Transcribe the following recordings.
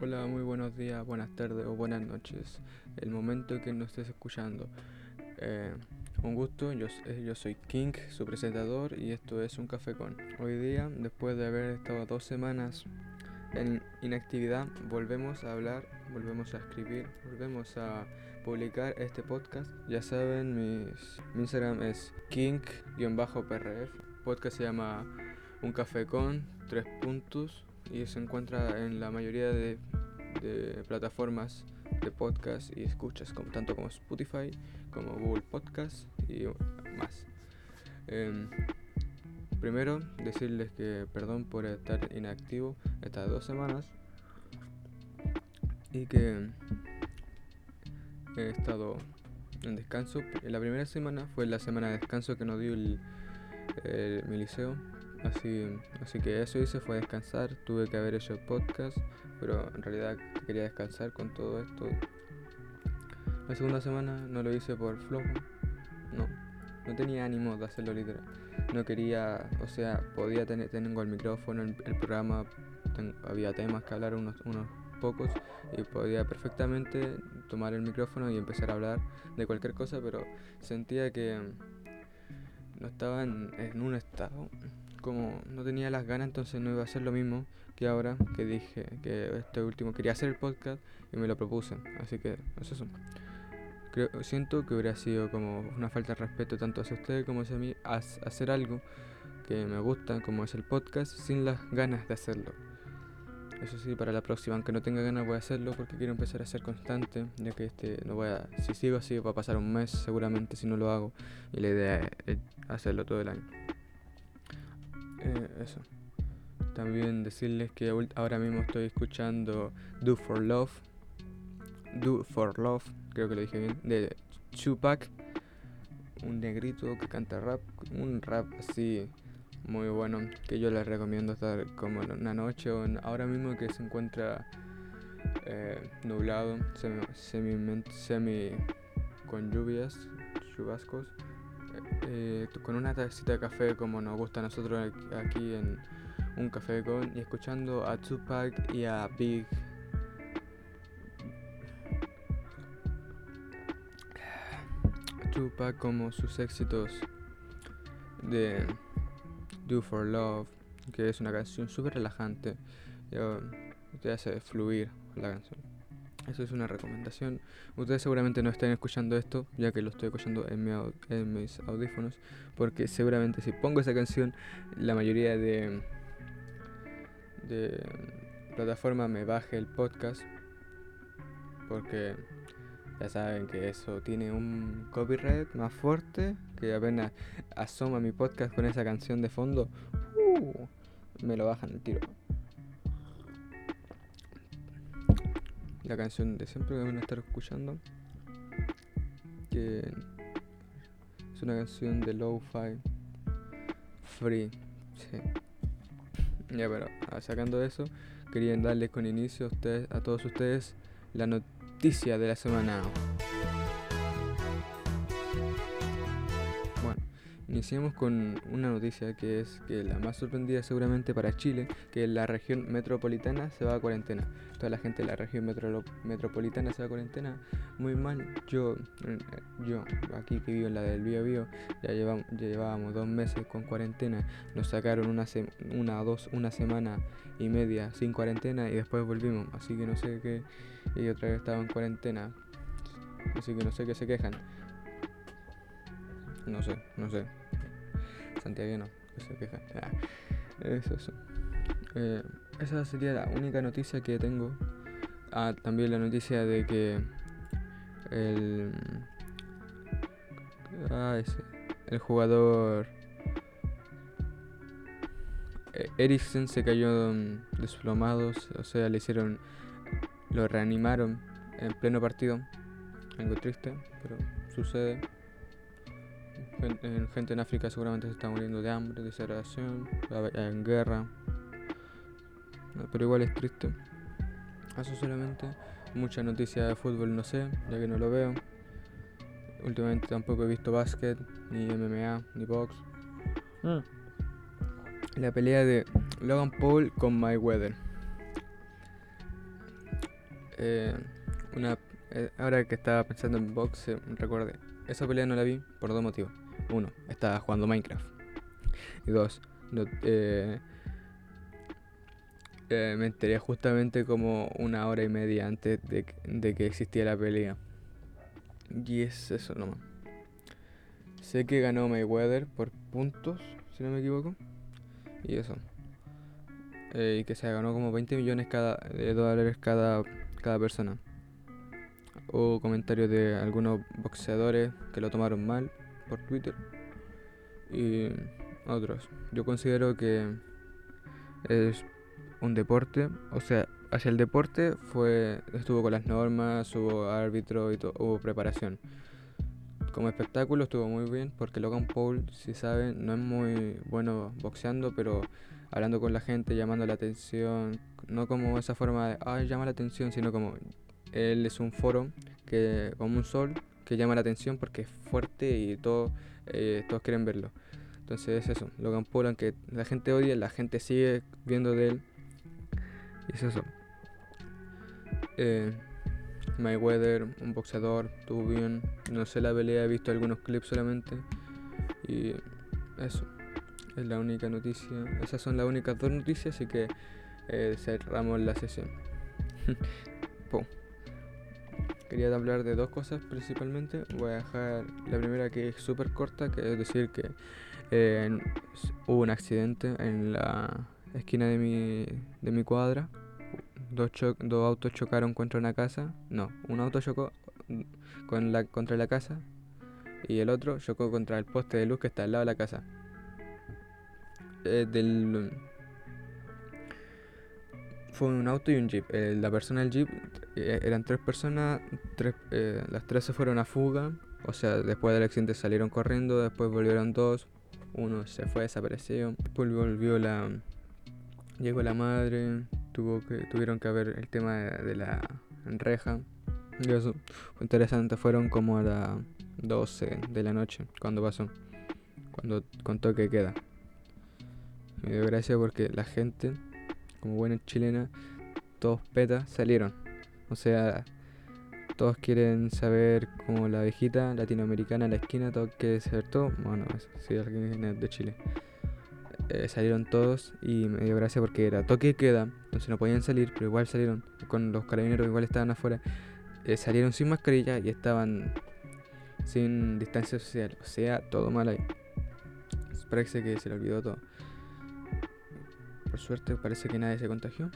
Hola, muy buenos días, buenas tardes o buenas noches. El momento que nos estés escuchando. Eh, un gusto, yo, eh, yo soy King, su presentador, y esto es Un Café con. Hoy día, después de haber estado dos semanas en inactividad, volvemos a hablar, volvemos a escribir, volvemos a publicar este podcast. Ya saben, mis, mi Instagram es king-prf. Podcast se llama Un Café con, tres puntos y se encuentra en la mayoría de, plataformas de podcast y escuchas, tanto como Spotify, como Google Podcast y más. Em, primero, decirles que perdón por estar inactivo estas dos semanas y que he estado en descanso. La primera semana fue la semana de descanso que nos dio el, el- mi liceo Así, así que eso hice fue descansar. Tuve que haber hecho el podcast, pero en realidad quería descansar con todo esto. La segunda semana no lo hice por flojo. No, no tenía ánimo de hacerlo literal. No quería, o sea, podía tener, tengo el micrófono, el, el programa, había temas que hablar unos, unos pocos y podía perfectamente tomar el micrófono y empezar a hablar de cualquier cosa, pero sentía que no estaba en, en un estado como no tenía las ganas, entonces no iba a hacer lo mismo que ahora que dije que este último quería hacer el podcast y me lo propuse. Así que es eso. Creo, siento que hubiera sido como una falta de respeto tanto hacia ustedes como hacia mí hacer algo que me gusta, como es el podcast, sin las ganas de hacerlo. Eso sí, para la próxima, aunque no tenga ganas, voy a hacerlo porque quiero empezar a ser constante, ya que este no voy a, si sigo así va a pasar un mes seguramente si no lo hago y la idea es hacerlo todo el año. Eh, eso. También decirles que ahora mismo estoy escuchando Do for Love. Do for Love, creo que lo dije bien, de Tupac. Un negrito que canta rap, un rap así muy bueno que yo les recomiendo estar como en una noche o ahora mismo que se encuentra eh, nublado, semi, semi con lluvias, chubascos eh, con una tacita de café como nos gusta a nosotros aquí- aquí en un café con y escuchando a Tupac y a Big. Tupac como sus éxitos de Do for Love que es una canción súper relajante eh, te hace fluir la canción eso es una recomendación. Ustedes seguramente no estén escuchando esto, ya que lo estoy escuchando en, mi en mis audífonos, porque seguramente si pongo esa canción, la mayoría de, de plataformas me baje el podcast, porque ya saben que eso tiene un copyright más fuerte, que apenas asoma mi podcast con esa canción de fondo, uh, me lo bajan el tiro. La canción de siempre que van a estar escuchando. Que es una canción de Lo-Fi Free. Sí. Ya, pero ah, sacando eso, quería darles con inicio a, ustedes, a todos ustedes la noticia de la semana. Iniciamos con una noticia que es que la más sorprendida seguramente para Chile, que la región metropolitana se va a cuarentena. Toda la gente de la región metro- metropolitana se va a cuarentena. Muy mal. Yo, eh, yo aquí que vivo en la del Bío Bío, ya llevábamos dos meses con cuarentena. Nos sacaron una, una, dos, una semana y media sin cuarentena y después volvimos. Así que no sé qué. Y otra vez estaba en cuarentena. Así que no sé qué se quejan. No sé, no sé. Santiago que se quejan. Ah, eso, eso. Eh, esa sería la única noticia que tengo. Ah, también la noticia de que el. Ah, ese. El jugador. eh, Eriksen se cayó desplomado, o sea, le hicieron. Lo reanimaron en pleno partido. Algo triste, pero sucede. En- gente en África seguramente se está muriendo de hambre, de en guerra. Pero igual es triste. Eso solamente. Mucha noticia de fútbol no sé, ya que no lo veo. Últimamente tampoco he visto básquet, ni MMA, ni box. La pelea de Logan Paul con Mayweather. eh, una, eh, ahora que estaba pensando en box, eh, recuerde, esa pelea no la vi por dos motivos. Uno, estaba jugando Minecraft. Y dos, eh, eh, me enteré justamente como una hora y media antes de, que- de que existía la pelea. Y es eso nomás. Sé que ganó Mayweather por puntos, si no me equivoco. Y eso. Eh, y que se ganó como 20 millones cada, de dólares cada, cada persona. Hubo comentarios de algunos boxeadores que lo tomaron mal por Twitter. Y otros. Yo considero que es un deporte. O sea, hacia el deporte fue estuvo con las normas, hubo árbitro y hubo preparación. Como espectáculo estuvo muy bien porque Logan Paul, si saben, no es muy bueno boxeando, pero hablando con la gente, llamando la atención, no como esa forma de, ay, llama la atención, sino como él es un foro que como un sol que llama la atención porque es fuerte y todo, eh, todos quieren verlo. Entonces es eso, Logan Paul, aunque la gente odia, la gente sigue viendo de él. Y es eso. Eh, Mayweather, un boxeador, estuvo bien. No sé la pelea, he visto algunos clips solamente. Y eso, es la única noticia. Esas son las únicas dos noticias, así que eh, cerramos la sesión. Po. Quería hablar de dos cosas principalmente. Voy a dejar la primera que es súper corta, que es decir que eh, hubo un accidente en la esquina de mi, de mi cuadra. Dos, dos autos chocaron contra una casa. No, un auto chocó mm, con la, contra la casa y el otro chocó contra el poste de luz que está al lado de la casa. Eh, del, fue un auto y un jeep. Eh, la persona del jeep eh, eran tres personas, eh, las tres se fueron a fuga. O sea, después del accidente salieron corriendo, después volvieron dos, uno se fue, desapareció. Después volvió la. Llegó la madre, tuvo que, tuvieron que ver el tema de, de la reja. Y eso fue interesante, fueron como a las 12 de la noche cuando pasó, cuando contó que queda. Me dio gracia porque la gente, como buena chilena, todos petas salieron. O sea, todos quieren saber como la viejita latinoamericana en la esquina, todos quieren saber todo. Bueno, si alguien es de Chile. Eh, salieron todos y me dio gracia porque era toque de queda, entonces no podían salir, pero igual salieron. Con los carabineros igual estaban afuera. Eh, salieron sin mascarilla y estaban sin distancia social. O sea, todo mal ahí. Parece que se le olvidó todo. Suerte parece que nadie se contagió.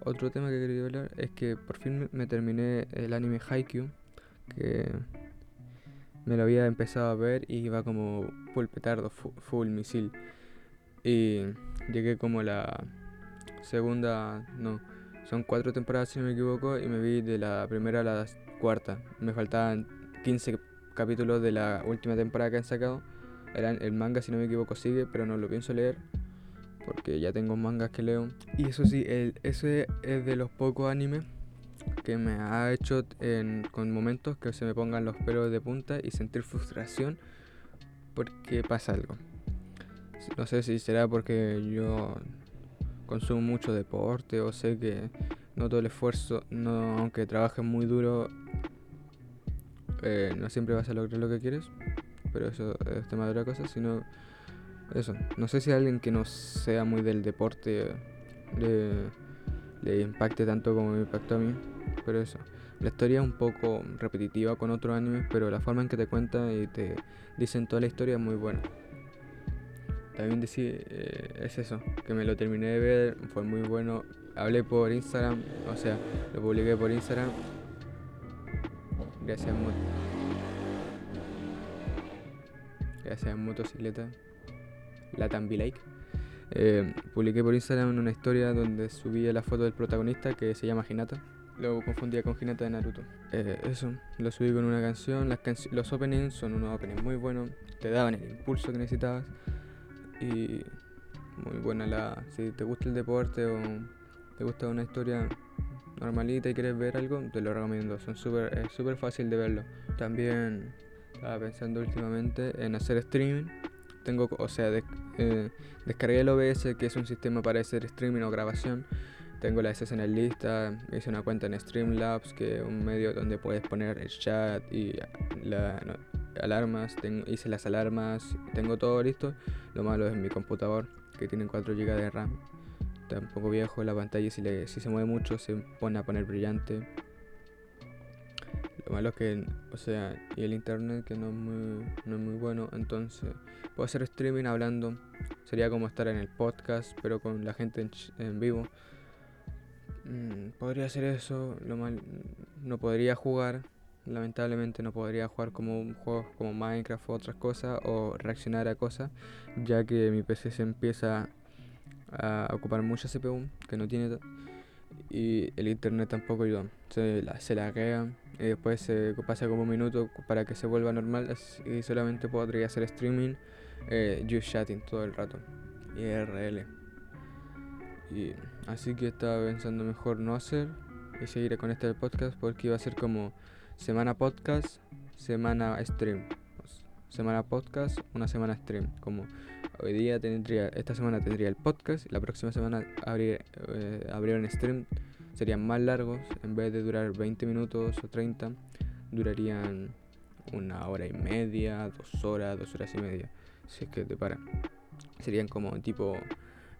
Otro tema que quería hablar es que por fin me- terminé el anime Haikyuu, que me lo había empezado a ver y iba como full petardo, fu- full misil. Y llegué como la segunda, no, son cuatro temporadas si no me equivoco y me vi de la primera a la cuarta. Me faltaban 15 capítulos de la última temporada que han sacado. El, el manga si no me equivoco sigue, pero no lo pienso leer porque ya tengo mangas que leo. Y eso sí, el, ese es de los pocos animes que me ha hecho con momentos que se me pongan los pelos de punta y sentir frustración porque pasa algo. No sé si será porque yo consumo mucho deporte o sé que no todo el esfuerzo, no, aunque trabajes muy duro, eh, no siempre vas a lograr lo que quieres. Pero eso es tema de otra cosa, sino eso. No sé si alguien que no sea muy del deporte le, le impacte tanto como me impactó a mí. Pero eso. La historia es un poco repetitiva con otros animes, pero la forma en que te cuentan y te dicen toda la historia es muy buena. También decir, eh, es eso, que me lo terminé de ver, fue muy bueno. Hablé por Instagram, o sea, lo publiqué por Instagram. Gracias, Mo- Gracias, motocicleta. Latam Lake. Eh, publiqué por Instagram una historia donde subía la foto del protagonista que se llama Hinata. Lo confundía con Hinata de Naruto. Eh, eso, lo subí con una canción. Las canci- los openings son unos openings muy buenos. Te daban el impulso que necesitabas. Y muy buena la. Si te gusta el deporte o te gusta una historia normalita y quieres ver algo, te lo recomiendo. Son súper es súper fácil de verlo. También estaba pensando últimamente en hacer streaming. Tengo, o sea, eh, descargué el OBS, que es un sistema para hacer streaming o grabación. tengo las sesiones listas, hice una cuenta en Streamlabs, que es un medio donde puedes poner el chat y las alarmas, hice las alarmas, tengo todo listo. Lo malo es mi computador, que tiene 4 GB de RAM. Está un poco viejo la pantalla, si, le, si se mueve mucho se pone a poner brillante. Lo malo que, o sea, y el internet que no es muy, no es muy bueno, entonces puedo hacer streaming hablando. Sería como estar en el podcast, pero con la gente en, vivo. Mm, podría hacer eso, lo mal, no podría jugar, lamentablemente no podría jugar como un juego como Minecraft o otras cosas o reaccionar a cosas, ya que mi PC se empieza a ocupar mucha CPU que no tiene y el internet tampoco ayuda, se, la, se laguea y después se pasa como un minuto para que se vuelva normal y solamente podría hacer streaming, eh, just chatting todo el rato, IRL. Y así que estaba pensando mejor no hacer y seguir con este podcast porque iba a ser como semana podcast, semana stream. Semana podcast, una semana stream. Como hoy día tendría, esta semana tendría el podcast y la próxima semana abrir, eh, un stream serían más largos, en vez de durar 20 minutos o 30, durarían una hora y media, dos horas, dos horas y media, si es que te paran. Serían como tipo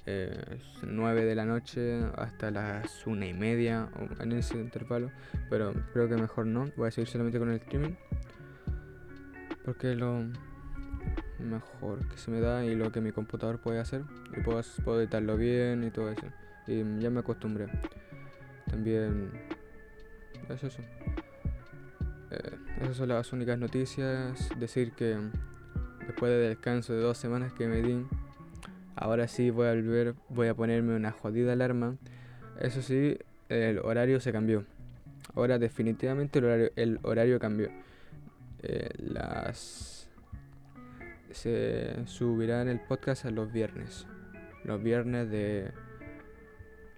eh, 9 de la noche hasta las una y media en ese intervalo, pero creo que mejor no, voy a seguir solamente con el streaming porque lo mejor que se me da y lo que mi computador puede hacer y puedo, puedo editarlo bien y todo eso. Y ya me acostumbré también es eso. Eh, esas son las únicas noticias. Decir que después del descanso de dos semanas que me di, ahora sí voy a volver, voy a ponerme una jodida alarma. Eso sí, el horario se cambió. Ahora definitivamente el horario, el horario cambió. Eh, las se subirán el podcast a los viernes. Los viernes de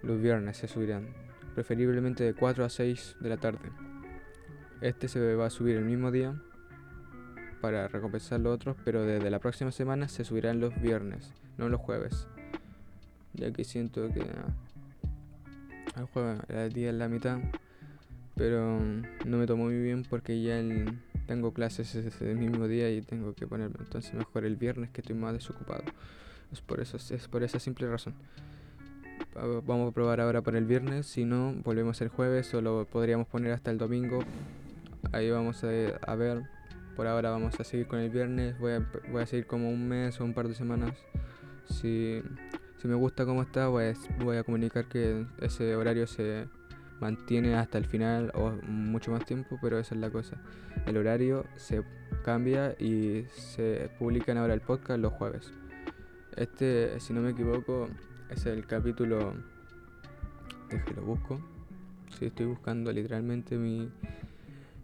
los viernes se subirán preferiblemente de 4 a 6 de la tarde. Este se va a subir el mismo día para recompensar los otros, pero desde la próxima semana se subirán los viernes, no los jueves. Ya que siento que el jueves el día es la mitad, pero no me tomo muy bien porque ya tengo clases ese mismo día y tengo que ponerme entonces mejor el viernes que estoy más desocupado. Es por eso, es por esa simple razón vamos a probar ahora para el viernes. Si no, volvemos el jueves o lo podríamos poner hasta el domingo. Ahí vamos a, ver. Por ahora vamos a seguir con el viernes. Voy a, voy a seguir como un mes o un par de semanas. Si, si me gusta cómo está, a, voy a comunicar que ese horario se mantiene hasta el final o mucho más tiempo, pero esa es la cosa. El horario se cambia y se publican ahora el podcast los jueves. Este, si no me equivoco, es el capítulo. que lo busco. Si estoy buscando literalmente mi.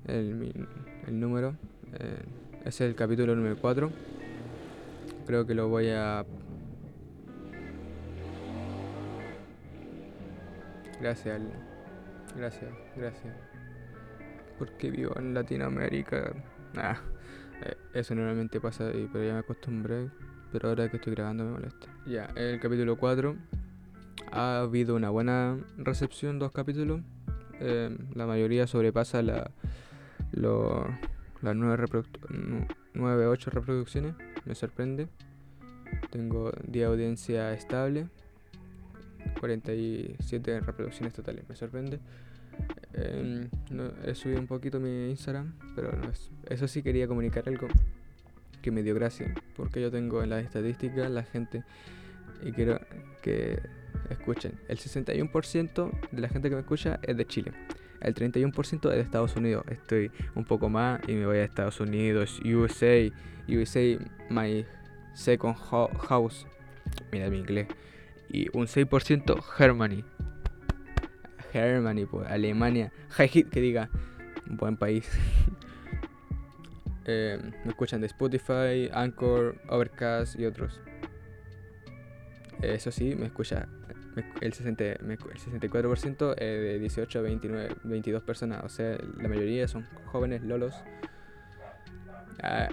el, el número. Eh, es el capítulo número 4. Creo que lo voy a. Gracias, gracias, gracias. Porque vivo en Latinoamérica. Ah, eh, eso normalmente pasa, pero ya me acostumbré pero ahora que estoy grabando me molesta. Ya, el capítulo 4 ha habido una buena recepción, dos capítulos. Eh, la mayoría sobrepasa la, las 9, 8 reproducciones, me sorprende. Tengo de audiencia estable, 47 reproducciones totales, me sorprende. Eh, he subido un poquito mi Instagram, pero no es, eso sí quería comunicar algo que me dio gracia, porque yo tengo en las estadísticas la gente y quiero que escuchen. El 61% de la gente que me escucha es de Chile. El 31% es de Estados Unidos. Estoy un poco más y me voy a Estados Unidos, USA, USA, my second house. Mira mi inglés. Y un 6% Germany. Germany, pues, Alemania. que diga, buen país. Eh, me escuchan de Spotify, Anchor, Overcast y otros. Eso sí, me escucha el, 60, el 64% de 18 a 29, 22 personas. O sea, la mayoría son jóvenes lolos.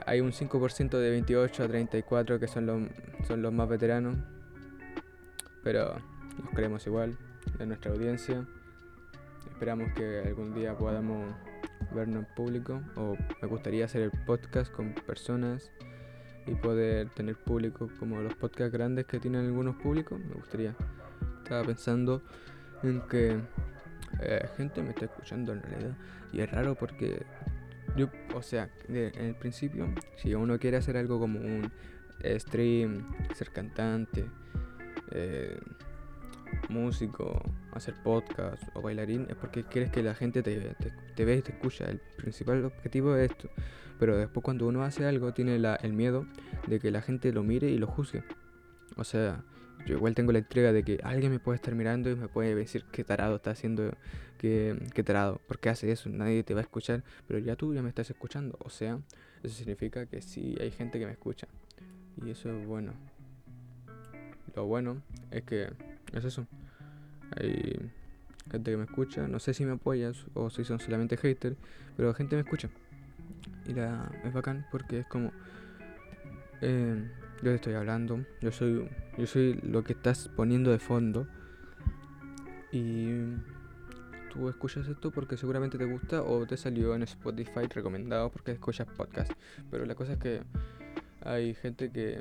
Hay un 5% de 28 a 34 que son los, son los más veteranos. Pero los queremos igual. de nuestra audiencia. Esperamos que algún día podamos vernos en público o me gustaría hacer el podcast con personas y poder tener público como los podcasts grandes que tienen algunos públicos. Me gustaría. Estaba pensando en que eh, gente me está escuchando en realidad y es raro porque yo, o sea, en el principio, si uno quiere hacer algo como un stream, ser cantante, eh, músico, hacer podcast o bailarín, es porque quieres que la gente te, te, vea y te escucha. El principal objetivo es esto. Pero después cuando uno hace algo, tiene el miedo de que la gente lo mire y lo juzgue. O sea, yo igual tengo la entrega de que alguien me puede estar mirando y me puede decir qué tarado está haciendo, qué, qué tarado, porque hace eso, nadie te va a escuchar, pero ya tú ya me estás escuchando. O sea, eso significa que sí hay gente que me escucha. Y eso es bueno. Lo bueno es que es eso. Hay gente que me escucha. No sé si me apoyas o si son solamente haters, pero gente me escucha. Y la, es bacán porque es como. Eh, yo te estoy hablando. Yo soy, yo soy lo que estás poniendo de fondo. Y tú escuchas esto porque seguramente te gusta o te salió en Spotify recomendado porque escuchas podcast. Pero la cosa es que hay gente que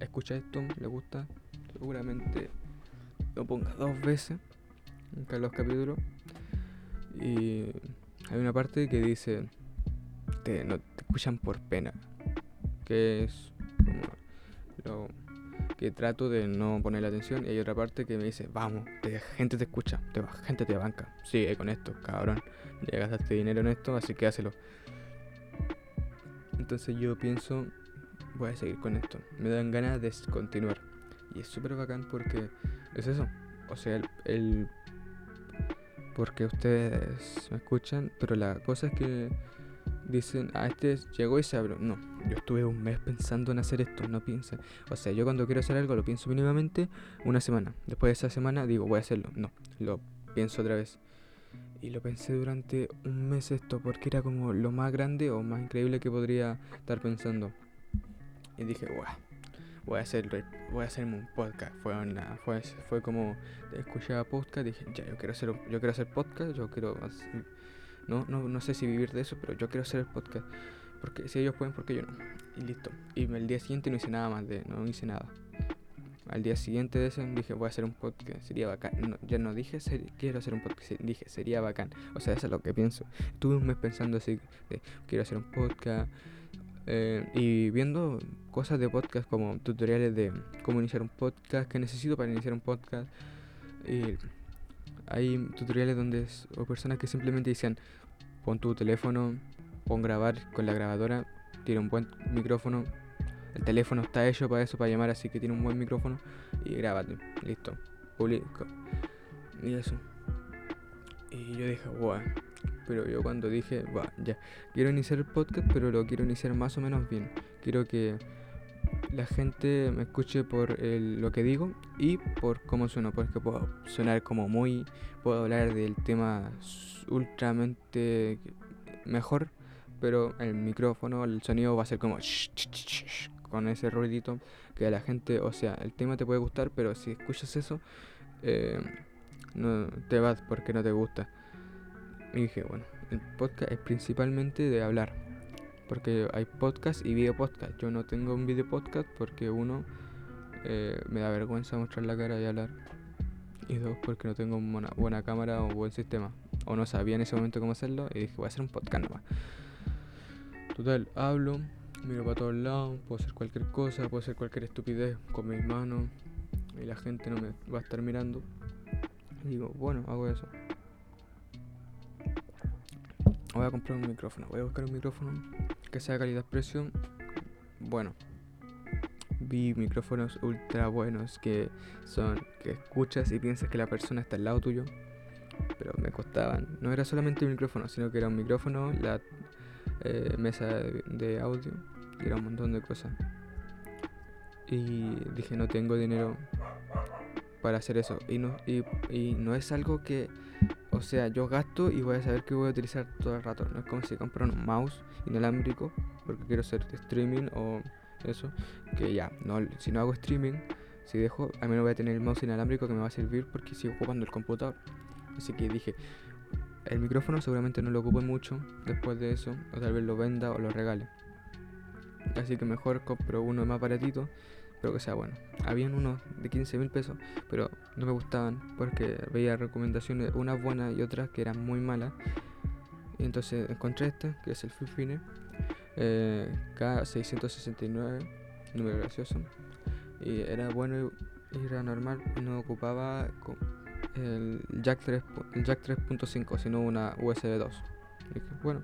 escucha esto, le gusta, seguramente lo ponga dos veces en los capítulos. Y hay una parte que dice, te, no, te escuchan por pena, que es lo que trato de no poner la atención. Y hay otra parte que me dice, vamos, te, gente te escucha, te, gente te banca, sigue con esto, cabrón, ya gastaste dinero en esto, así que hácelo. Entonces yo pienso, voy a seguir con esto. Me dan ganas de continuar. Y es súper bacán porque es eso. O sea, el, porque ustedes me escuchan, pero la cosa es que dicen, ah, este llegó y se abrió. No, yo estuve un mes pensando en hacer esto, no piensen. O sea, yo cuando quiero hacer algo lo pienso mínimamente una semana. Después de esa semana digo, voy a hacerlo. No, lo pienso otra vez. Y lo pensé durante un mes esto porque era como lo más grande o más increíble que podría estar pensando. Y dije, guau, voy a hacer voy a hacerme un podcast. Fue una, fue, fue como escuchaba podcast, dije, ya yo quiero hacer yo quiero hacer podcast, yo quiero no, no, no sé si vivir de eso, pero yo quiero hacer el podcast. Porque si ellos pueden, porque yo no. Y listo. Y el día siguiente no hice nada más de, no hice nada al día siguiente de eso dije, voy a hacer un podcast, sería bacán. Ya no dije, quiero hacer un podcast, dije, sería bacán. O sea, eso es lo que pienso. Estuve un mes pensando así, quiero hacer un podcast. Eh, y viendo cosas de podcast como tutoriales de cómo iniciar un podcast, que necesito para iniciar un podcast. Y hay tutoriales donde o personas que simplemente dicen, pon tu teléfono, pon grabar con la grabadora, tiene un buen micrófono, el teléfono está hecho para eso, para llamar, así que tiene un buen micrófono. Y grábate, listo. Publico. Y eso. Y yo dije, wow. Pero yo cuando dije, va, ya, quiero iniciar el podcast, pero lo quiero iniciar más o menos bien. Quiero que la gente me escuche por lo que digo y por cómo sueno, porque puedo sonar como muy, puedo hablar del tema ultramente mejor, pero el micrófono, el sonido va a ser como con ese ruidito que a la gente, o sea, el tema te puede gustar, pero si escuchas eso, eh, no te vas porque no te gusta. Y dije, bueno, el podcast es principalmente de hablar, porque hay podcast y video podcast. Yo no tengo un video podcast porque uno eh, me da vergüenza mostrar la cara y hablar, y dos porque no tengo una buena cámara o buen sistema, o no sabía en ese momento cómo hacerlo y dije, voy a hacer un podcast nomás. Total, hablo, miro para todos lados, puedo hacer cualquier cosa, puedo hacer cualquier estupidez con mis manos y la gente no me va a estar mirando. Digo, bueno, hago eso. Voy a comprar un micrófono, voy a buscar un micrófono que sea calidad-precio. Bueno, vi micrófonos ultra buenos que son que escuchas y piensas que la persona está al lado tuyo, pero me costaban. No era solamente un micrófono, sino que era un micrófono, la eh, mesa de, audio y era un montón de cosas. Y dije, no tengo dinero para hacer eso. Y no, y, no es algo que, o sea, yo gasto y voy a saber que voy a utilizar todo el rato. No es como si compro un mouse inalámbrico porque quiero hacer streaming o eso. Que ya, no, si no hago streaming, si dejo, al menos voy a tener el mouse inalámbrico que me va a servir porque sigo ocupando el computador. Así que dije, el micrófono seguramente no lo ocupo mucho después de eso, o tal vez lo venda o lo regale. Así que mejor compro uno más baratito, pero que sea bueno. Habían unos de 15 mil pesos, pero no me gustaban porque veía recomendaciones, unas buenas y otras que eran muy malas. Y entonces encontré este, que es el Fifine eh, K669, número gracioso. Y era bueno y era normal, no ocupaba el jack 3, el jack 3.5, sino una USB 2. dije, bueno,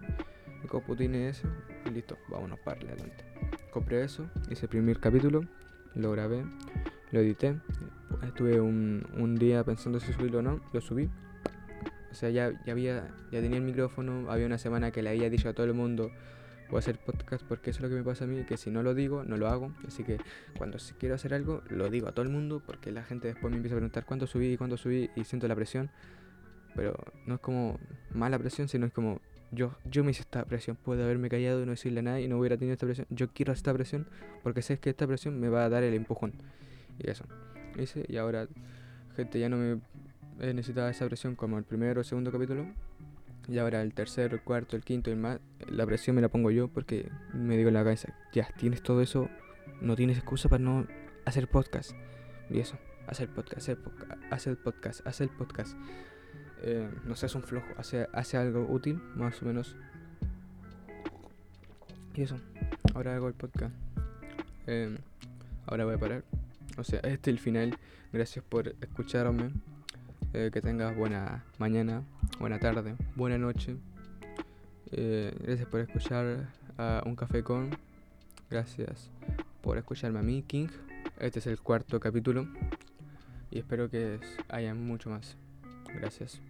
mi compu tiene eso y listo, vámonos para adelante. Compré eso, hice el primer capítulo, lo grabé, lo edité. Estuve un, un día pensando si subirlo o no, lo subí. O sea, ya, ya, había, ya tenía el micrófono, había una semana que le había dicho a todo el mundo voy a hacer podcast porque eso es lo que me pasa a mí, que si no lo digo, no lo hago. Así que cuando quiero hacer algo, lo digo a todo el mundo porque la gente después me empieza a preguntar cuándo subí, cuándo subí y siento la presión. Pero no es como mala presión, sino es como yo, yo me hice esta presión. Puedo haberme callado y no decirle nada y no hubiera tenido esta presión. Yo quiero esta presión porque sé que esta presión me va a dar el empujón. Y eso. Hice y ahora, gente, ya no me necesitaba esa presión como el primero o segundo capítulo. Y ahora el tercero, el cuarto, el quinto y más, la presión me la pongo yo porque me digo en la cabeza, ya, tienes todo eso, no tienes excusa para no hacer podcast. Y eso, hacer podcast, hacer podcast, hacer podcast, hacer podcast. Eh, no seas un flojo, hace, hace algo útil, más o menos. Y eso, ahora hago el podcast. Eh, ahora voy a parar. O sea, este es el final. Gracias por escucharme. Eh, que tengas buena mañana, buena tarde, buena noche. Eh, gracias por escuchar a Un Café con. Gracias por escucharme a mí, King. Este es el cuarto capítulo. Y espero que haya mucho más. Gracias.